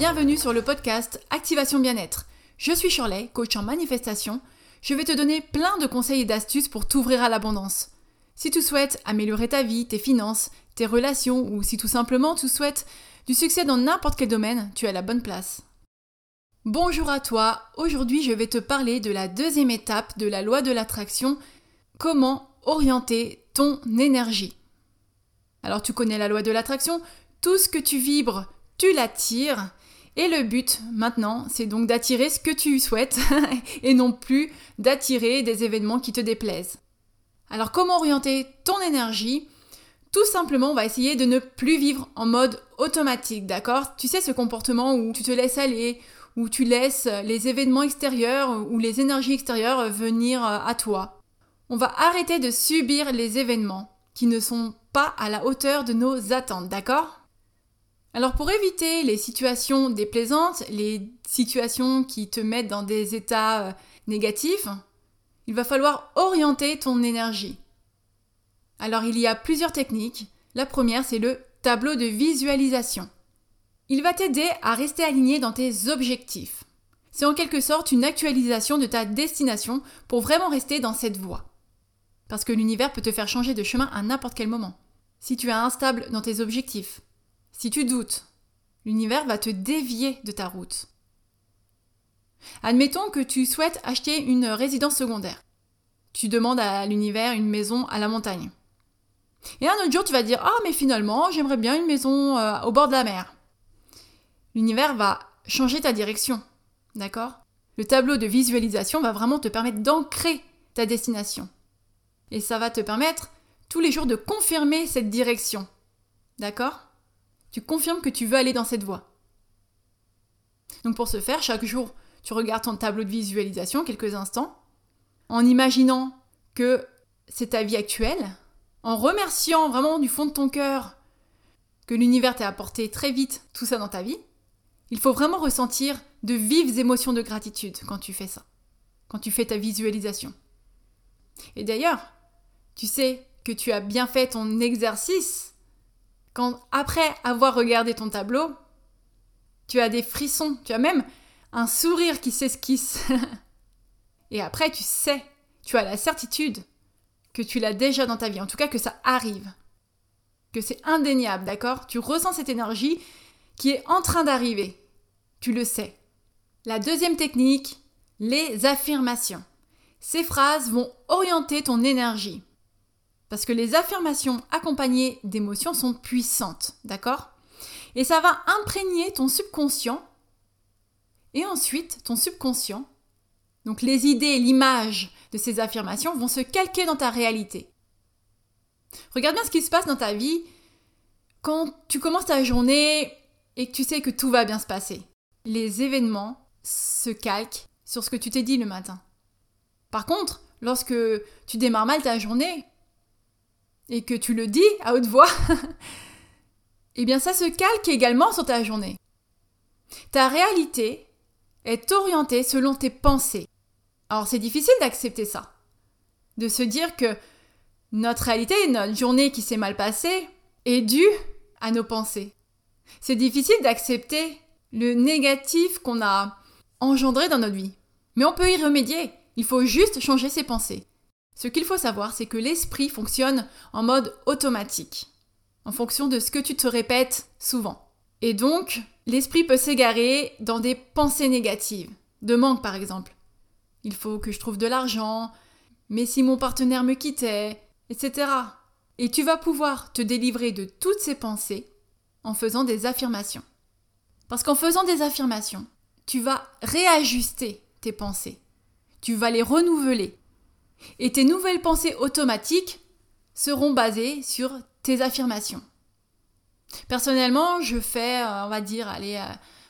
Bienvenue sur le podcast Activation Bien-être. Je suis Shirley, coach en manifestation. Je vais te donner plein de conseils et d'astuces pour t'ouvrir à l'abondance. Si tu souhaites améliorer ta vie, tes finances, tes relations ou si tout simplement tu souhaites du succès dans n'importe quel domaine, tu es à la bonne place. Bonjour à toi, aujourd'hui je vais te parler de la deuxième étape de la loi de l'attraction, comment orienter ton énergie. Alors tu connais la loi de l'attraction, tout ce que tu vibres, tu l'attires. Et le but maintenant, c'est donc d'attirer ce que tu souhaites et non plus d'attirer des événements qui te déplaisent. Alors comment orienter ton énergie? Tout simplement, on va essayer de ne plus vivre en mode automatique, d'accord? Tu sais ce comportement où tu te laisses aller, où tu laisses les événements extérieurs ou les énergies extérieures venir à toi. On va arrêter de subir les événements qui ne sont pas à la hauteur de nos attentes, d'accord? Alors pour éviter les situations déplaisantes, les situations qui te mettent dans des états euh, négatifs, il va falloir orienter ton énergie. Alors il y a plusieurs techniques. La première, c'est le tableau de visualisation. Il va t'aider à rester aligné dans tes objectifs. C'est en quelque sorte une actualisation de ta destination pour vraiment rester dans cette voie. Parce que l'univers peut te faire changer de chemin à n'importe quel moment. Si tu es instable dans tes objectifs, si tu doutes, l'univers va te dévier de ta route. Admettons que tu souhaites acheter une résidence secondaire. Tu demandes à l'univers une maison à la montagne. Et un autre jour, tu vas dire Ah, mais finalement, j'aimerais bien une maison euh, au bord de la mer l'univers va changer ta direction. D'accord? Le tableau de visualisation va vraiment te permettre d'ancrer ta destination. Et ça va te permettre tous les jours de confirmer cette direction. D'accord? Tu confirmes que tu veux aller dans cette voie. Donc pour ce faire, chaque jour, tu regardes ton tableau de visualisation quelques instants, en imaginant que c'est ta vie actuelle, en remerciant vraiment du fond de ton cœur que l'univers t'a apporté très vite tout ça dans ta vie, il faut vraiment ressentir de vives émotions de gratitude quand tu fais ça, quand tu fais ta visualisation. Et d'ailleurs, tu sais que tu as bien fait ton exercice quand, après avoir regardé ton tableau, tu as des frissons, tu as même un sourire qui s'esquisse. Et après, tu sais, tu as la certitude que tu l'as déjà dans ta vie, en tout cas que ça arrive, que c'est indéniable, d'accord? Tu ressens cette énergie qui est en train d'arriver. Tu le sais. La deuxième technique, les affirmations. Ces phrases vont orienter ton énergie. Parce que les affirmations accompagnées d'émotions sont puissantes, d'accord? Et ça va imprégner ton subconscient. Et ensuite, ton subconscient, donc les idées, l'image de ces affirmations vont se calquer dans ta réalité. Regarde bien ce qui se passe dans ta vie quand tu commences ta journée et que tu sais que tout va bien se passer les événements se calquent sur ce que tu t'es dit le matin. Par contre, lorsque tu démarres mal ta journée et que tu le dis à haute voix, eh bien ça se calque également sur ta journée. Ta réalité est orientée selon tes pensées. Alors c'est difficile d'accepter ça. De se dire que notre réalité, notre journée qui s'est mal passée, est due à nos pensées. C'est difficile d'accepter le négatif qu'on a engendré dans notre vie. Mais on peut y remédier. Il faut juste changer ses pensées. Ce qu'il faut savoir, c'est que l'esprit fonctionne en mode automatique, en fonction de ce que tu te répètes souvent. Et donc, l'esprit peut s'égarer dans des pensées négatives, de manque par exemple. Il faut que je trouve de l'argent, mais si mon partenaire me quittait, etc. Et tu vas pouvoir te délivrer de toutes ces pensées en faisant des affirmations. Parce qu'en faisant des affirmations, tu vas réajuster tes pensées. Tu vas les renouveler. Et tes nouvelles pensées automatiques seront basées sur tes affirmations. Personnellement, je fais, euh, on va dire, allez,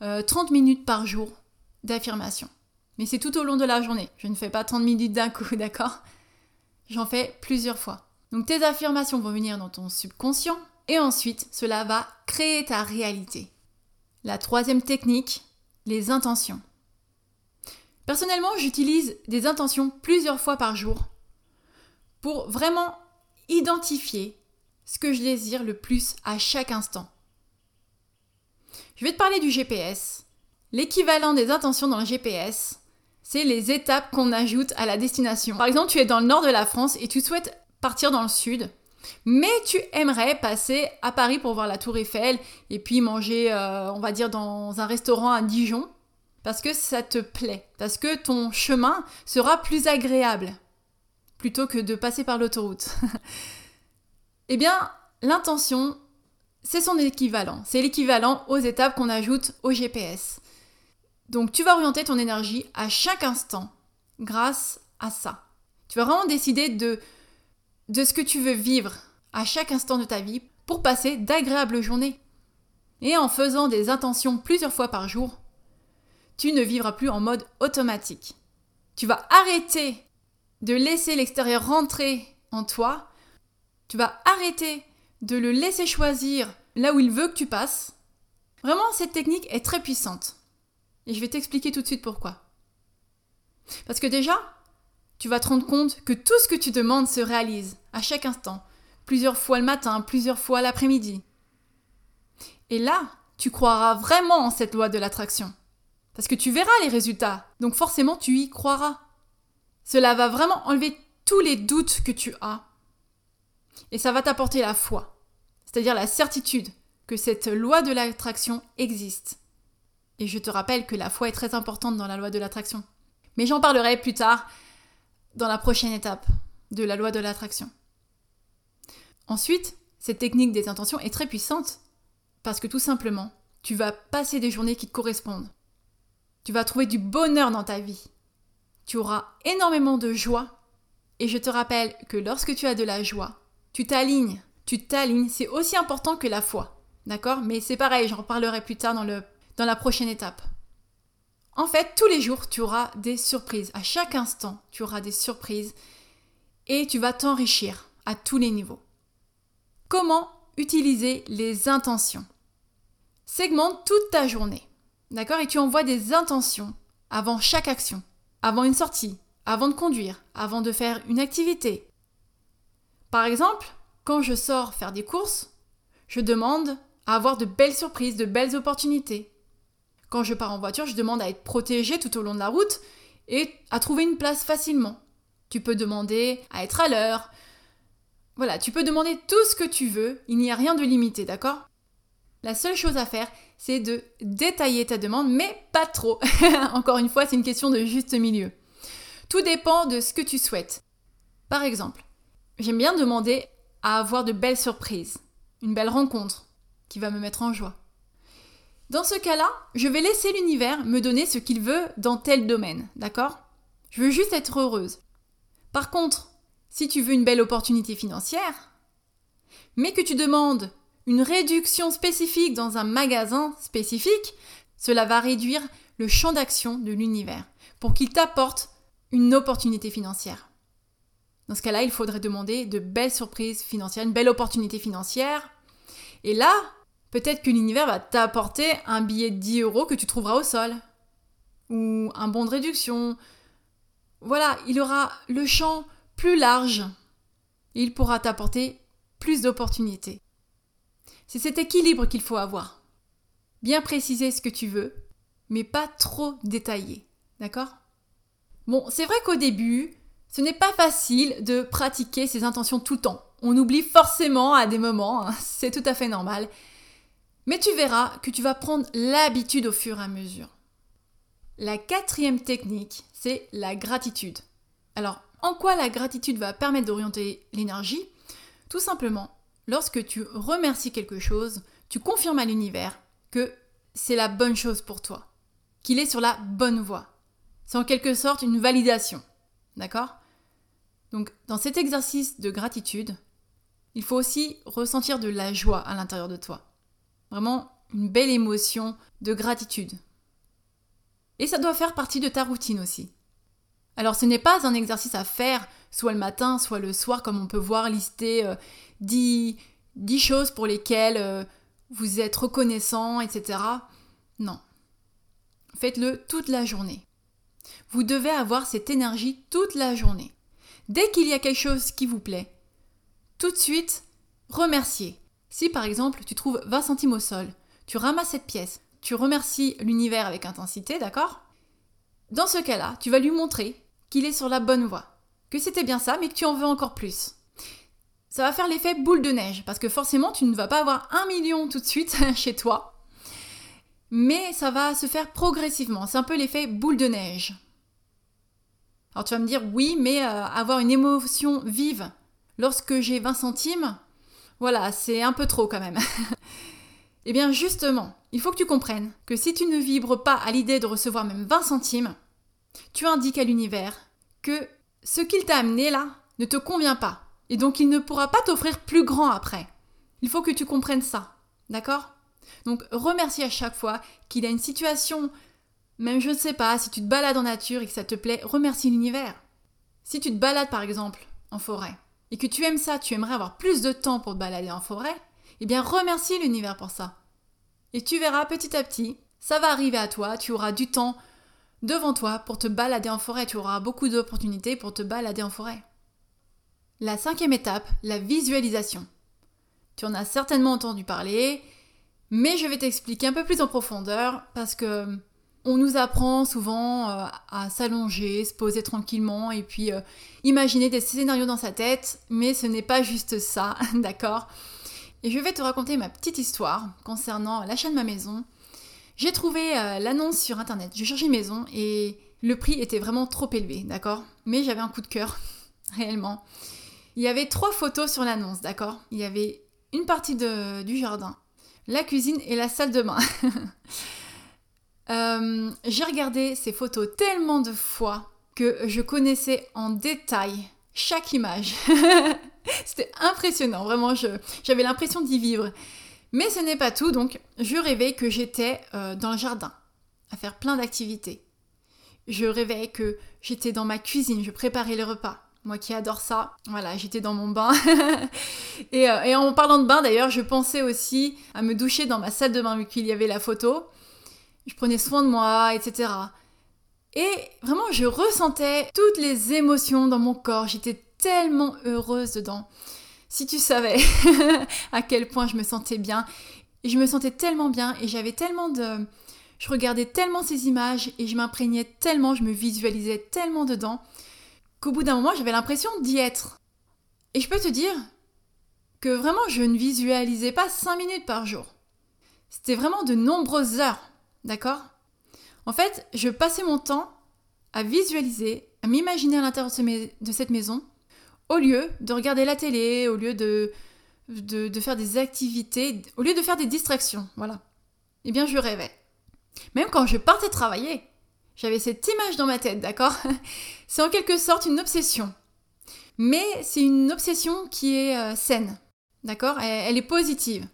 30 euh, minutes par jour d'affirmations. Mais c'est tout au long de la journée. Je ne fais pas 30 minutes d'un coup, d'accord? J'en fais plusieurs fois. Donc tes affirmations vont venir dans ton subconscient et ensuite cela va créer ta réalité. La troisième technique, les intentions. Personnellement, j'utilise des intentions plusieurs fois par jour pour vraiment identifier ce que je désire le plus à chaque instant. Je vais te parler du GPS. L'équivalent des intentions dans le GPS, c'est les étapes qu'on ajoute à la destination. Par exemple, tu es dans le nord de la France et tu souhaites partir dans le sud, mais tu aimerais passer à Paris pour voir la tour Eiffel et puis manger, euh, on va dire, dans un restaurant à Dijon, parce que ça te plaît, parce que ton chemin sera plus agréable, plutôt que de passer par l'autoroute. eh bien, l'intention, c'est son équivalent. C'est l'équivalent aux étapes qu'on ajoute au GPS. Donc tu vas orienter ton énergie à chaque instant grâce à ça. Tu vas vraiment décider de, de ce que tu veux vivre à chaque instant de ta vie pour passer d'agréables journées. Et en faisant des intentions plusieurs fois par jour, tu ne vivras plus en mode automatique. Tu vas arrêter de laisser l'extérieur rentrer en toi. Tu vas arrêter de le laisser choisir là où il veut que tu passes. Vraiment, cette technique est très puissante. Et je vais t'expliquer tout de suite pourquoi. Parce que déjà, tu vas te rendre compte que tout ce que tu demandes se réalise à chaque instant, plusieurs fois le matin, plusieurs fois l'après-midi. Et là, tu croiras vraiment en cette loi de l'attraction. Parce que tu verras les résultats, donc forcément tu y croiras. Cela va vraiment enlever tous les doutes que tu as. Et ça va t'apporter la foi, c'est-à-dire la certitude que cette loi de l'attraction existe. Et je te rappelle que la foi est très importante dans la loi de l'attraction. Mais j'en parlerai plus tard dans la prochaine étape de la loi de l'attraction. Ensuite, cette technique des intentions est très puissante parce que tout simplement, tu vas passer des journées qui te correspondent. Tu vas trouver du bonheur dans ta vie. Tu auras énormément de joie. Et je te rappelle que lorsque tu as de la joie, tu t'alignes. Tu t'alignes, c'est aussi important que la foi. D'accord? Mais c'est pareil, j'en reparlerai plus tard dans le dans la prochaine étape. En fait, tous les jours, tu auras des surprises. À chaque instant, tu auras des surprises et tu vas t'enrichir à tous les niveaux. Comment utiliser les intentions? Segmente toute ta journée. D'accord Et tu envoies des intentions avant chaque action, avant une sortie, avant de conduire, avant de faire une activité. Par exemple, quand je sors faire des courses, je demande à avoir de belles surprises, de belles opportunités. Quand je pars en voiture, je demande à être protégé tout au long de la route et à trouver une place facilement. Tu peux demander à être à l'heure. Voilà, tu peux demander tout ce que tu veux, il n'y a rien de limité, d'accord? La seule chose à faire, c'est de détailler ta demande, mais pas trop. Encore une fois, c'est une question de juste milieu. Tout dépend de ce que tu souhaites. Par exemple, j'aime bien demander à avoir de belles surprises, une belle rencontre qui va me mettre en joie. Dans ce cas-là, je vais laisser l'univers me donner ce qu'il veut dans tel domaine, d'accord? Je veux juste être heureuse. Par contre, si tu veux une belle opportunité financière, mais que tu demandes une réduction spécifique dans un magasin spécifique, cela va réduire le champ d'action de l'univers pour qu'il t'apporte une opportunité financière. Dans ce cas-là, il faudrait demander de belles surprises financières, une belle opportunité financière. Et là, Peut-être que l'univers va t'apporter un billet de 10 euros que tu trouveras au sol. Ou un bon de réduction. Voilà, il aura le champ plus large. Il pourra t'apporter plus d'opportunités. C'est cet équilibre qu'il faut avoir. Bien préciser ce que tu veux, mais pas trop détailler. D'accord? Bon, c'est vrai qu'au début, ce n'est pas facile de pratiquer ses intentions tout le temps. On oublie forcément à des moments, hein, c'est tout à fait normal. Mais tu verras que tu vas prendre l'habitude au fur et à mesure. La quatrième technique, c'est la gratitude. Alors, en quoi la gratitude va permettre d'orienter l'énergie? Tout simplement, lorsque tu remercies quelque chose, tu confirmes à l'univers que c'est la bonne chose pour toi, qu'il est sur la bonne voie. C'est en quelque sorte une validation. D'accord? Donc, dans cet exercice de gratitude, il faut aussi ressentir de la joie à l'intérieur de toi. Vraiment une belle émotion de gratitude. Et ça doit faire partie de ta routine aussi. Alors ce n'est pas un exercice à faire soit le matin, soit le soir, comme on peut voir lister euh, 10, choses pour lesquelles euh, vous êtes reconnaissant, etc. Non. Faites-le toute la journée. Vous devez avoir cette énergie toute la journée. Dès qu'il y a quelque chose qui vous plaît, tout de suite, remerciez. Si par exemple tu trouves 20 centimes au sol, tu ramasses cette pièce, tu remercies l'univers avec intensité, d'accord? Dans ce cas-là, tu vas lui montrer qu'il est sur la bonne voie, que c'était bien ça, mais que tu en veux encore plus. Ça va faire l'effet boule de neige, parce que forcément, tu ne vas pas avoir un million tout de suite chez toi, mais ça va se faire progressivement. C'est un peu l'effet boule de neige. Alors tu vas me dire, oui, mais euh, avoir une émotion vive lorsque j'ai 20 centimes, voilà, c'est un peu trop quand même. eh bien justement, il faut que tu comprennes que si tu ne vibres pas à l'idée de recevoir même 20 centimes, tu indiques à l'univers que ce qu'il t'a amené là ne te convient pas. Et donc il ne pourra pas t'offrir plus grand après. Il faut que tu comprennes ça. D'accord? Donc remercie à chaque fois qu'il a une situation, même je ne sais pas, si tu te balades en nature et que ça te plaît, remercie l'univers. Si tu te balades par exemple en forêt, et que tu aimes ça, tu aimerais avoir plus de temps pour te balader en forêt, eh bien remercie l'univers pour ça. Et tu verras petit à petit, ça va arriver à toi, tu auras du temps devant toi pour te balader en forêt, tu auras beaucoup d'opportunités pour te balader en forêt. La cinquième étape, la visualisation. Tu en as certainement entendu parler, mais je vais t'expliquer un peu plus en profondeur parce que on nous apprend souvent euh, à s'allonger, se poser tranquillement et puis euh, imaginer des scénarios dans sa tête, mais ce n'est pas juste ça, d'accord? Et je vais te raconter ma petite histoire concernant l'achat de ma maison. J'ai trouvé euh, l'annonce sur internet, j'ai cherché maison et le prix était vraiment trop élevé, d'accord? Mais j'avais un coup de cœur, réellement. Il y avait trois photos sur l'annonce, d'accord? Il y avait une partie du jardin, la cuisine et la salle de bain. Euh, j'ai regardé ces photos tellement de fois que je connaissais en détail chaque image. C'était impressionnant, vraiment, j'avais l'impression d'y vivre. Mais ce n'est pas tout, donc je rêvais que j'étais euh, dans le jardin, à faire plein d'activités. Je rêvais que j'étais dans ma cuisine, je préparais les repas. Moi qui adore ça, voilà, j'étais dans mon bain. et, euh, et, en parlant de bain d'ailleurs, je pensais aussi à me doucher dans ma salle de bain vu qu'il y avait la photo je prenais soin de moi, etc. Et vraiment, je ressentais toutes les émotions dans mon corps. J'étais tellement heureuse dedans. Si tu savais à quel point je me sentais bien. Et je me sentais tellement bien et j'avais tellement de... Je regardais tellement ces images et je m'imprégnais tellement, je me visualisais tellement dedans qu'au bout d'un moment, j'avais l'impression d'y être. Et je peux te dire que vraiment, je ne visualisais pas 5 minutes par jour. C'était vraiment de nombreuses heures. D'accord? En fait, je passais mon temps à visualiser, à m'imaginer à l'intérieur de cette maison, au lieu de regarder la télé, au lieu de, faire des activités, au lieu de faire des distractions. Voilà. Eh bien, je rêvais. Même quand je partais travailler, j'avais cette image dans ma tête, d'accord? C'est en quelque sorte une obsession. Mais c'est une obsession qui est euh, saine, d'accord? Elle, est positive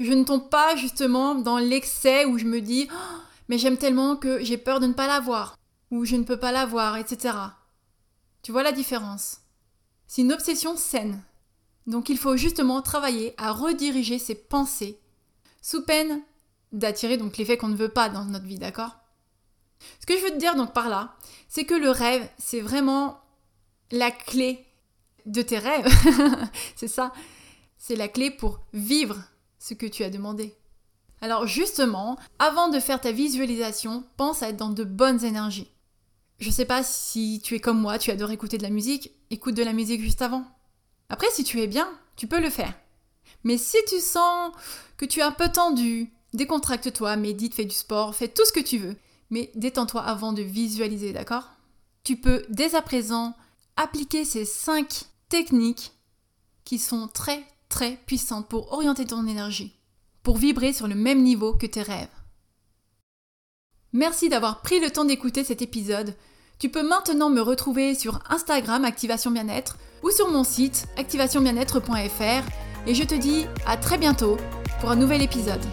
je ne tombe pas justement dans l'excès où je me dis oh, mais j'aime tellement que j'ai peur de ne pas l'avoir ou je ne peux pas l'avoir, etc. Tu vois la différence? C'est une obsession saine. Donc il faut justement travailler à rediriger ses pensées sous peine d'attirer donc l'effet qu'on ne veut pas dans notre vie, d'accord? Ce que je veux te dire donc par là, c'est que le rêve, c'est vraiment la clé de tes rêves. c'est ça. C'est la clé pour vivre ce que tu as demandé. Alors justement, avant de faire ta visualisation, pense à être dans de bonnes énergies. Je sais pas si tu es comme moi, tu adores écouter de la musique, écoute de la musique juste avant. Après, si tu es bien, tu peux le faire. Mais si tu sens que tu es un peu tendu, décontracte-toi, médite, fais du sport, fais tout ce que tu veux. Mais détends-toi avant de visualiser, d'accord? Tu peux dès à présent appliquer ces 5 techniques qui sont très très puissante pour orienter ton énergie, pour vibrer sur le même niveau que tes rêves. Merci d'avoir pris le temps d'écouter cet épisode. Tu peux maintenant me retrouver sur Instagram Activation Bien-être ou sur mon site activationbienêtre.fr et je te dis à très bientôt pour un nouvel épisode.